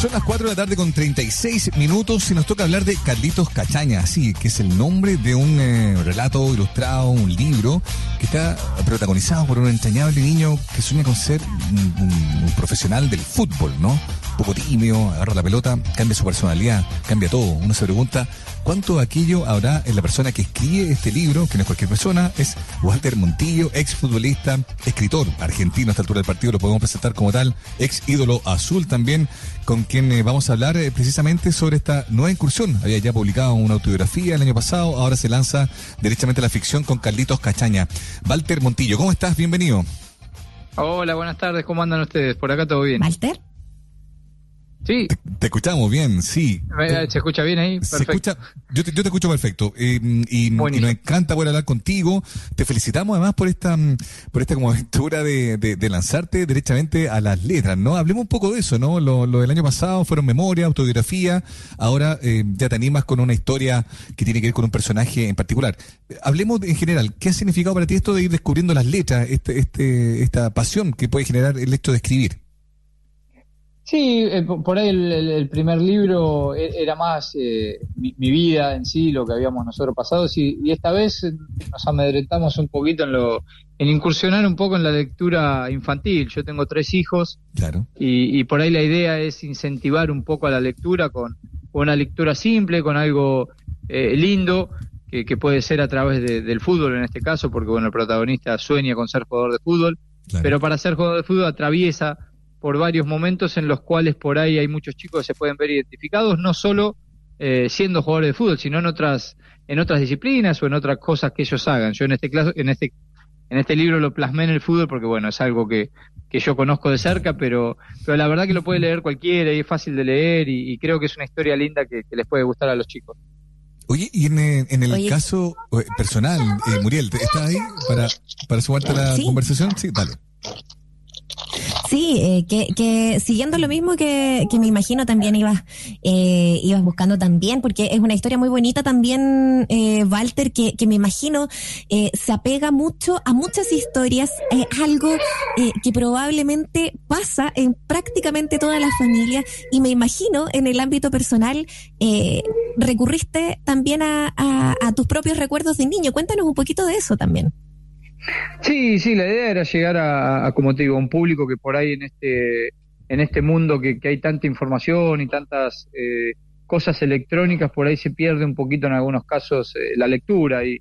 Son las 4 de la tarde con 36 minutos y nos toca hablar de Carlitos Cachaña, sí, que es el nombre de un eh, relato ilustrado, un libro que está protagonizado por un entrañable niño que sueña con ser un, un profesional del fútbol, ¿no? Poco tímido, agarra la pelota, cambia su personalidad, cambia todo. Uno se pregunta, ¿cuánto de aquello habrá en la persona que escribe este libro, que no es cualquier persona? Es Walter Montillo, ex futbolista, escritor argentino a esta altura del partido, lo podemos presentar como tal, ex ídolo azul también, con quien eh, vamos a hablar eh, precisamente sobre esta nueva incursión. Había ya publicado una autobiografía el año pasado, ahora se lanza derechamente a la ficción con Carlitos Cachaña. Walter Montillo, ¿cómo estás? Bienvenido. Hola, buenas tardes, ¿cómo andan ustedes? Por acá todo bien. ¿Walter? Sí. Te, te escuchamos bien, sí. ¿Se escucha bien ahí? Se Perfecto. escucha, yo, te, yo te escucho perfecto eh, y, y nos encanta poder hablar contigo. Te felicitamos además por esta mm, por esta como aventura de, de, de lanzarte derechamente a las letras, ¿no? Hablemos un poco de eso, ¿no? Lo, lo del año pasado fueron memoria, autobiografía, ahora eh, ya te animas con una historia que tiene que ver con un personaje en particular. Hablemos en general, ¿qué ha significado para ti esto de ir descubriendo las letras, este, este, esta pasión que puede generar el hecho de escribir? Sí, eh, por ahí el, primer libro e- era más eh, mi, mi vida en sí, lo que habíamos nosotros pasado, sí, y esta vez eh, nos amedrentamos un poquito en lo, en incursionar un poco en la lectura infantil. Yo tengo tres hijos Claro. y, y por ahí la idea es incentivar un poco a la lectura con, con una lectura simple, con algo eh, lindo, que, que puede ser a través de- del fútbol en este caso, porque bueno, el protagonista sueña con ser jugador de fútbol, claro. pero para ser jugador de fútbol atraviesa por varios momentos en los cuales por ahí hay muchos chicos que se pueden ver identificados, no solo eh, siendo jugadores de fútbol, sino en otras en otras disciplinas o en otras cosas que ellos hagan. Yo en este caso, en este en este libro lo plasmé en el fútbol porque bueno, es algo que, que yo conozco de cerca, pero pero la verdad que lo puede leer cualquiera y es fácil de leer y, y creo que es una historia linda que, que les puede gustar a los chicos. Oye, y en, eh, en el Oye. caso eh, personal, eh, Muriel, ¿estás ahí para, para sumarte a la Sí. conversación? Sí, dale. Sí, eh, que, que siguiendo lo mismo que, que me imagino también ibas, eh, ibas buscando también, porque es una historia muy bonita también, eh, Walter, que, que me imagino eh, se apega mucho a muchas historias, algo eh, que probablemente pasa en prácticamente todas las familias y me imagino en el ámbito personal eh, recurriste también a, a, a tus propios recuerdos de niño. Cuéntanos un poquito de eso también. Sí, sí, la idea era llegar a, como te digo, un público que por ahí en este, en este mundo que, hay tanta información y tantas eh, cosas electrónicas, por ahí se pierde un poquito en algunos casos eh, la lectura y,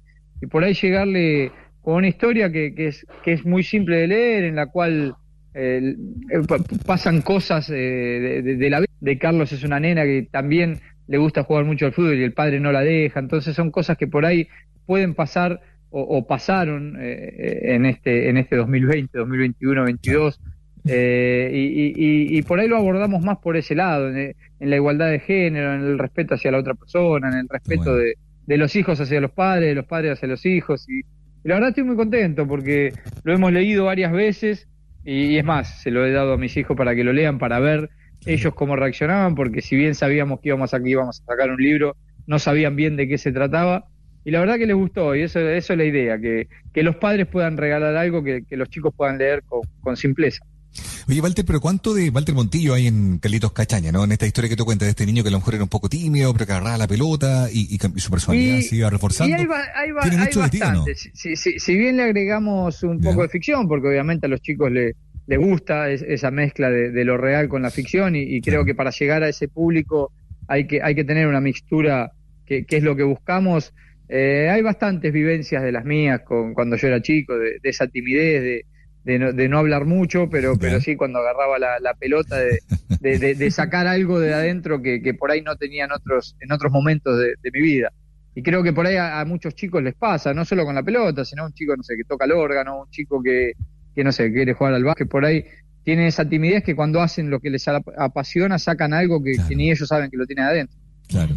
por ahí llegarle con una historia que, que, es, que es muy simple de leer, en la cual eh, eh, pa- pasan cosas eh, de, de- de la vida. De Carlos es una nena que también le gusta jugar mucho al fútbol y el padre no la deja, entonces son cosas que por ahí pueden pasar o, o pasaron eh, en este en este 2020, 2021, 22 eh, y, y- y- por ahí lo abordamos más por ese lado, en, en la igualdad de género, en el respeto hacia la otra persona, en el respeto Bueno. de, de los hijos hacia los padres, de los padres hacia los hijos y, y la verdad estoy muy contento porque lo hemos leído varias veces y, y es más, se lo he dado a mis hijos para que lo lean, para ver ellos cómo reaccionaban, porque si bien sabíamos que íbamos a, que íbamos a sacar un libro, no sabían bien de qué se trataba. Y la verdad que les gustó, y eso, eso es la idea, que, que los padres puedan regalar algo que, que los chicos puedan leer con, con simpleza. Oye, Walter, pero ¿cuánto de Walter Montillo hay en Carlitos Cachaña, no? En esta historia que tú cuentas de este niño que a lo mejor era un poco tímido, pero que agarraba la pelota y, y cam- y su personalidad Y- se iba reforzando. Y hay, ba- hay Tiene de ti, ¿o no? bastante. Si, si- si- si bien le agregamos un poco de ficción, porque obviamente a los chicos le, le gusta es- esa mezcla de, de lo real con la ficción, y, y creo que para llegar a ese público hay que, hay que tener una mixtura que, que es lo que buscamos. Eh, hay bastantes vivencias de las mías con, cuando yo era chico, de, de esa timidez, de, de, no, de no hablar mucho, pero, pero sí cuando agarraba la, la pelota, de, sacar algo de adentro que, que por ahí no tenía en otros, en otros momentos de, de mi vida. Y creo que por ahí a, a muchos chicos les pasa, no solo con la pelota, sino un chico, no sé, que toca el órgano, un chico que, que no sé, quiere jugar al básquet, por ahí tienen esa timidez que cuando hacen lo que les ap- apasiona sacan algo que, Claro. que ni ellos saben que lo tienen adentro. Claro.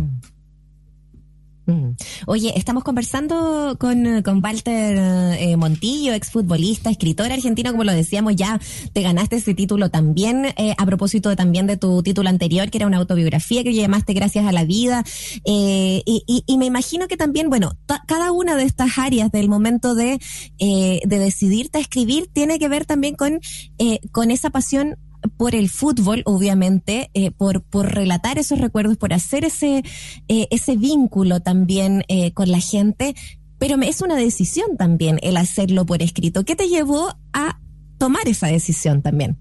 Mm. Oye, estamos conversando con, con Walter eh, Montillo, exfutbolista, escritor argentino, como lo decíamos ya, te ganaste ese título también, eh, a propósito también de tu título anterior, que era una autobiografía que llamaste Gracias a la Vida, eh, y, y- y me imagino que también, bueno, cada una de estas áreas del momento de, eh, de decidirte a escribir tiene que ver también con, eh, con esa pasión por el fútbol, obviamente, eh, por, por relatar esos recuerdos, por hacer ese, eh, ese vínculo también eh, con la gente, pero es una decisión también el hacerlo por escrito. ¿Qué te llevó a tomar esa decisión también?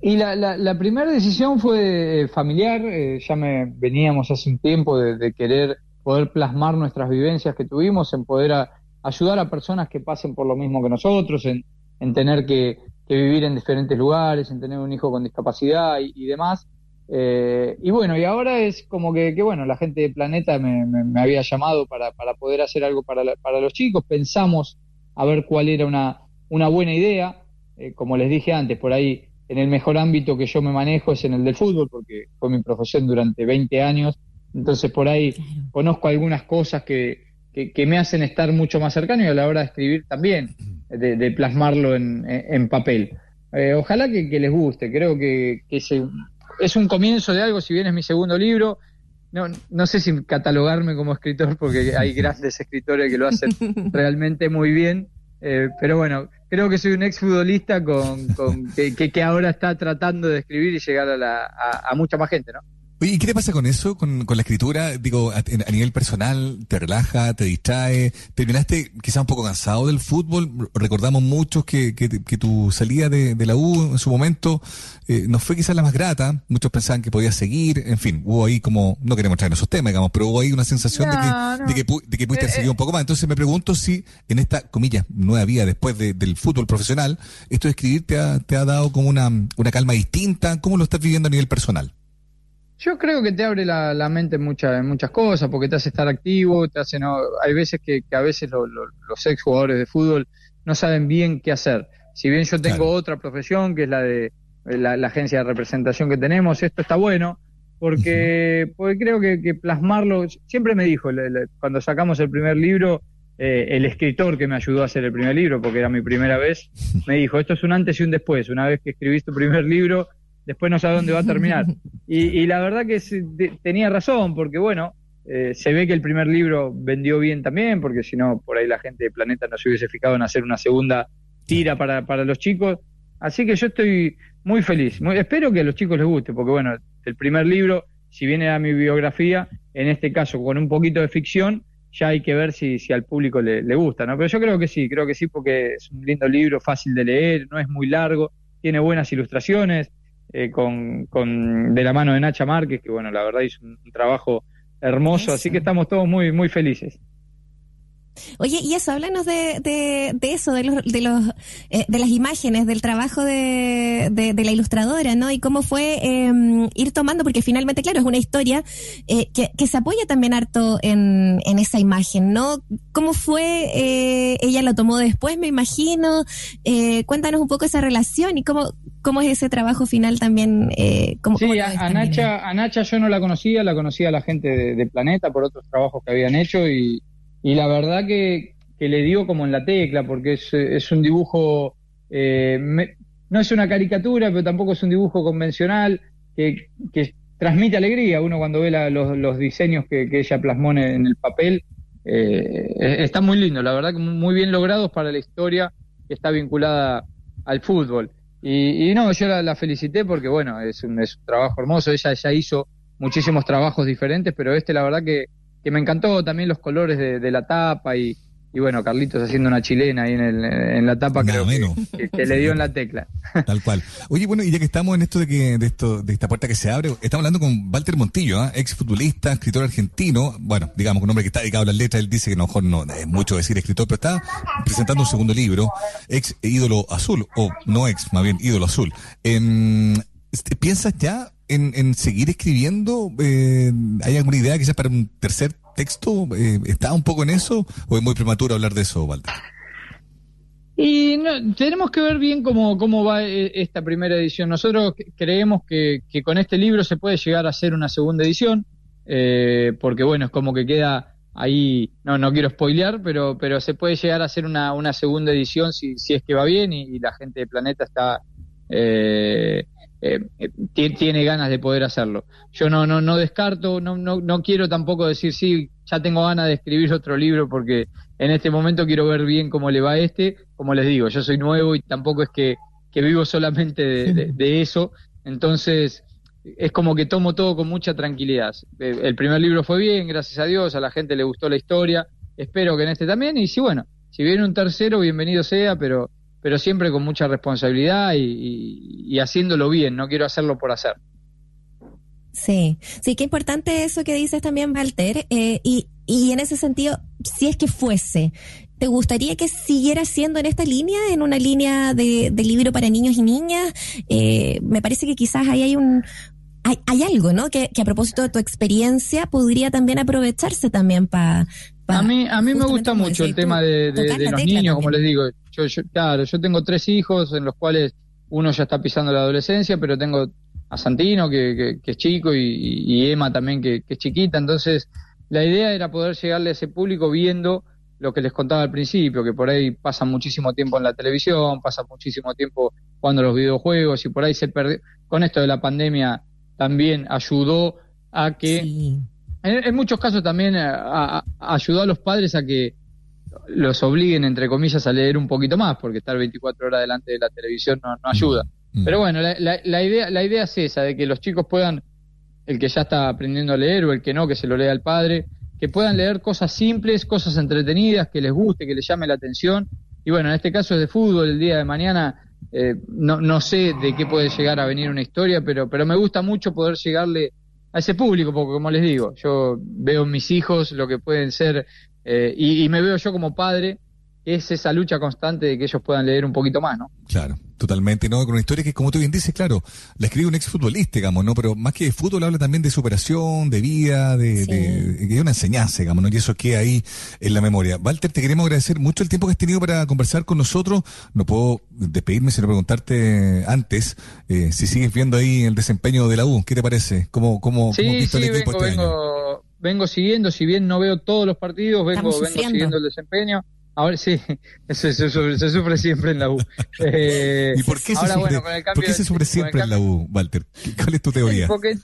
Y la, la, primera decisión fue familiar, ya me veníamos hace un tiempo de, querer poder plasmar nuestras vivencias que tuvimos, en poder ayudar a personas que pasen por lo mismo que nosotros, en, en tener que, vivir en diferentes lugares, en tener un hijo con discapacidad y, demás. Eh, y bueno, y ahora es como que, bueno, la gente de Planeta me, me, había llamado para, para, poder hacer algo para, para los chicos. Pensamos a ver cuál era una, una buena idea. Eh, como les dije antes, por ahí en el mejor ámbito que yo me manejo es en el del fútbol, porque fue mi profesión durante 20 años. Entonces por ahí conozco algunas cosas que, que, me hacen estar mucho más cercano y a la hora de escribir también de, plasmarlo en, papel. Eh, ojalá que, les guste, creo que, es un comienzo de algo, si bien es mi segundo libro, no, no sé si catalogarme como escritor porque hay grandes escritores que lo hacen realmente muy bien, eh, pero bueno, creo que soy un exfutbolista con, con que, que, ahora está tratando de escribir y llegar a, la, a mucha más gente, ¿no? Oye, ¿y qué te pasa con eso, con, con la escritura? Digo, a, nivel personal, ¿te relaja, te distrae? ¿Terminaste quizá un poco cansado del fútbol? Recordamos muchos que, que, tu salida de, la U en su momento eh, no fue quizás la más grata. Muchos pensaban que podías seguir. En fin, hubo ahí como, no queremos traer esos temas, digamos, pero hubo ahí una sensación de, que, de, que, de que pudiste eh, seguir eh. un poco más. Entonces me pregunto si en esta, comillas, nueva vida después del fútbol profesional, esto de escribir te ha, te ha dado como una, una calma distinta. ¿Cómo lo estás viviendo a nivel personal? Yo creo que te abre la, mente en, muchas muchas cosas, porque te hace estar activo, te hace no, hay veces que, a veces los ex jugadores de fútbol no saben bien qué hacer. Si bien yo tengo otra profesión, que es la de la, agencia de representación que tenemos, esto está bueno, porque, porque creo que, plasmarlo, siempre me dijo, cuando sacamos el primer libro, eh, el escritor que me ayudó a hacer el primer libro, porque era mi primera vez, me dijo, esto es un antes y un después, una vez que escribiste tu primer libro, después no sabe dónde va a terminar. Y, la verdad que tenía razón, porque bueno, eh, se ve que el primer libro vendió bien también, porque si no, por ahí la gente de Planeta no se hubiese fijado en hacer una segunda tira para, para los chicos. Así que yo estoy muy feliz. espero que a los chicos les guste, porque bueno, el primer libro, si bien era mi biografía, en este caso con un poquito de ficción, ya hay que ver si, si al público le, le gusta, ¿no? Pero yo creo que sí, creo que sí, porque es un lindo libro, fácil de leer, no es muy largo, tiene buenas ilustraciones, eh, con, con, de la mano de Nacha Márquez, que bueno, la verdad hizo un, trabajo hermoso, así que estamos todos muy, muy felices. Oye, y eso, háblanos de, de, eso, de, los, de, los, eh, de las imágenes, del trabajo de, de, la ilustradora, ¿no? Y cómo fue em, ir tomando, porque finalmente, claro, es una historia eh, que, que, se apoya también harto en, en esa imagen, ¿no? ¿Cómo fue? Eh, ella lo tomó después, me imagino. cuéntanos un poco esa relación y cómo, cómo es ese trabajo final también. Cómo, sí, a, Nacha, a Nacha yo no la conocía, la conocía la gente de Planeta por otros trabajos que habían hecho y y la verdad que, le dio como en la tecla, porque es, un dibujo, eh, no es una caricatura, pero tampoco es un dibujo convencional, que, transmite alegría. Uno cuando ve los, diseños que, ella plasmó en el papel, eh, está muy lindo, la verdad que muy bien logrados para la historia que está vinculada al fútbol. Y, no, yo la, felicité porque, bueno, es un, es un trabajo hermoso. Ella ya hizo muchísimos trabajos diferentes, pero este, la verdad que que me encantó también los colores de, la tapa y, y, bueno, Carlitos haciendo una chilena ahí en, el, en la tapa creo que, le dio en la tecla. Tal cual. Oye, bueno, y ya que estamos en esto de que de esto de esta puerta que se abre, estamos hablando con Walter Montillo, ¿eh? ex futbolista, escritor argentino, bueno, digamos un hombre que está dedicado a las letras, él dice que a lo mejor no es mucho decir escritor, pero está presentando un segundo libro, ex ídolo azul, o no ex, más bien ídolo azul. Em, ¿Piensas ya en, seguir escribiendo? Eh, ¿Hay alguna idea quizás para un tercer texto? Eh, ¿Está un poco en eso o es muy prematuro hablar de eso, Walter? Y no, tenemos que ver bien cómo, cómo va eh, esta primera edición. Nosotros creemos que, con este libro se puede llegar a hacer una segunda edición, porque bueno, es como que queda ahí, no, no quiero spoilear, pero, pero se puede llegar a hacer una, una segunda edición si, si es que va bien y, la gente de Planeta está eh, eh, tiene ganas de poder hacerlo. Yo no, no, descarto, no, no, no quiero tampoco decir, sí, ya tengo ganas de escribir otro libro porque en este momento quiero ver bien cómo le va a este. Como les digo, yo soy nuevo y tampoco es que, que vivo solamente de, eso. Entonces, es como que tomo todo con mucha tranquilidad. El primer libro fue bien, gracias a Dios, a la gente le gustó la historia. Espero que en este también. Y si bueno, si viene un tercero, bienvenido sea, pero, pero siempre con mucha responsabilidad y, haciéndolo bien. No quiero hacerlo por hacer. Sí, sí, qué importante eso que dices también, Walter. Eh, y, y en ese sentido, si es que fuese, ¿Te gustaría que siguiera siendo en esta línea, en una línea de, libro para niños y niñas? Eh, me parece que quizás ahí hay un, hay, hay algo, ¿no? Que, a propósito de tu experiencia podría también aprovecharse también para... a mí, a mí me gusta mucho el tema de, los niños, como les digo. Yo, claro, yo tengo tres hijos en los cuales uno ya está pisando la adolescencia, pero tengo a Santino, que, es chico, y, y Emma también, que, es chiquita. Entonces, la idea era poder llegarle a ese público viendo lo que les contaba al principio, que por ahí pasan muchísimo tiempo en la televisión, pasan muchísimo tiempo jugando los videojuegos y por ahí se perdió, con esto de la pandemia también ayudó a que, en, muchos casos también eh, ayudó a los padres a que los obliguen, entre comillas, a leer un poquito más, porque estar 24 horas delante de la televisión no, ayuda. Mm. Pero bueno, la, la, idea, la idea es esa, de que los chicos puedan, el que ya está aprendiendo a leer o el que no, que se lo lea al padre, que puedan leer cosas simples, cosas entretenidas, que les guste, que les llame la atención. Y bueno, en este caso es de fútbol, el día de mañana eh, no, no sé de qué puede llegar a venir una historia, pero, pero me gusta mucho poder llegarle a ese público, porque como les digo, yo veo en mis hijos lo que pueden ser eh, y, y me veo yo como padre es esa lucha constante de que ellos puedan leer un poquito más, ¿no? Claro, totalmente, ¿no? Con una historia que, como tú bien dices, claro, la escribe un exfutbolista, digamos, ¿no? Pero más que de fútbol habla también de superación, de vida, de, de, una enseñanza, digamos, ¿no? Y eso queda ahí en la memoria. Walter, te queremos agradecer mucho el tiempo que has tenido para conversar con nosotros. No puedo despedirme sino preguntarte antes eh, si sigues viendo ahí el desempeño de la U. ¿Qué te parece? ¿Cómo, cómo, sí, visto el equipo vengo, este vengo, vengo siguiendo, si bien no veo todos los partidos, vengo, vengo siguiendo el desempeño Ahora sí, eso, se sufre siempre en la U. Eh, ¿Y por qué, se, sufre, ¿por qué se sufre siempre en la U, Walter? ¿Cuál es tu teoría? Porque,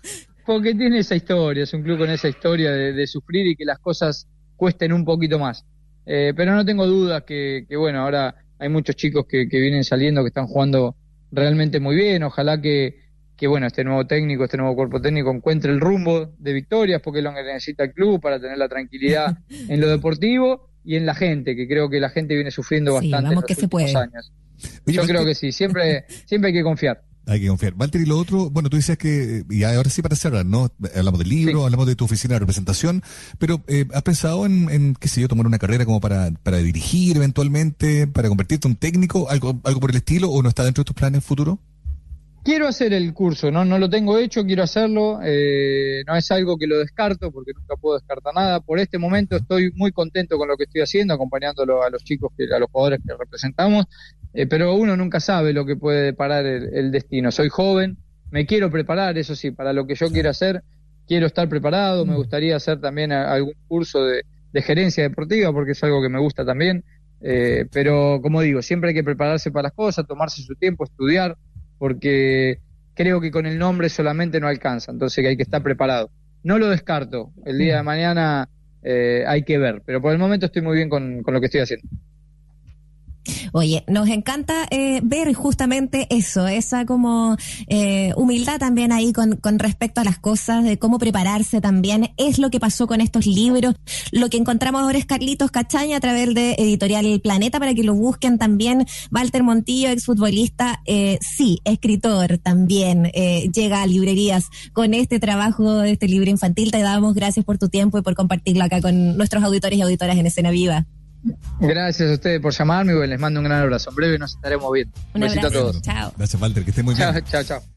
porque tiene esa historia, es un club con esa historia de, sufrir y que las cosas cuesten un poquito más. Eh, pero no tengo dudas que, que, bueno, ahora hay muchos chicos que, que, vienen saliendo, que están jugando realmente muy bien. Ojalá que, que, bueno, este nuevo técnico, este nuevo cuerpo técnico encuentre el rumbo de victorias, porque es lo que necesita el club para tener la tranquilidad en lo deportivo y en la gente, que creo que la gente viene sufriendo bastante en los que últimos años. Yo creo que sí, siempre, siempre hay que confiar. Hay que confiar. Walter, y lo otro, bueno, tú decías que, y ahora sí para cerrar, ¿no? Hablamos del libro, hablamos de tu oficina de representación, pero eh, ¿has pensado en, en, qué sé yo, tomar una carrera como para, para dirigir eventualmente, para convertirte en un técnico, algo, algo por el estilo, o no está dentro de tus planes futuros? Quiero hacer el curso, no, no lo tengo hecho, quiero hacerlo. Eh, no es algo que lo descarto porque nunca puedo descartar nada. Por este momento estoy muy contento con lo que estoy haciendo, acompañándolo a los chicos, que, a los jugadores que representamos. Eh, pero uno nunca sabe lo que puede deparar el, destino. Soy joven, me quiero preparar, eso sí, para lo que yo quiero hacer. Quiero estar preparado, me gustaría hacer también algún curso de, gerencia deportiva porque es algo que me gusta también. Eh, pero como digo, siempre hay que prepararse para las cosas, tomarse su tiempo, estudiar porque creo que con el nombre solamente no alcanza, entonces hay que estar preparado. No lo descarto, el día de mañana eh, hay que ver, pero por el momento estoy muy bien con, con lo que estoy haciendo. Oye, nos encanta eh, ver justamente eso, esa como eh, humildad también ahí con, respecto a las cosas, de cómo prepararse también. Es lo que pasó con estos libros. Lo que encontramos ahora es Carlitos Cachaña a través de Editorial Planeta para que lo busquen también. Walter Montillo, exfutbolista, eh, sí, escritor también, eh, llega a librerías con este trabajo, este libro infantil. Te damos gracias por tu tiempo y por compartirlo acá con nuestros auditores y auditoras en Escena Viva. Gracias a ustedes por llamarme y les mando un gran abrazo. En breve nos estaremos viendo. Un, besito a todos. Chao. Gracias, Walter, que esté muy bien. Chao, chao, chao.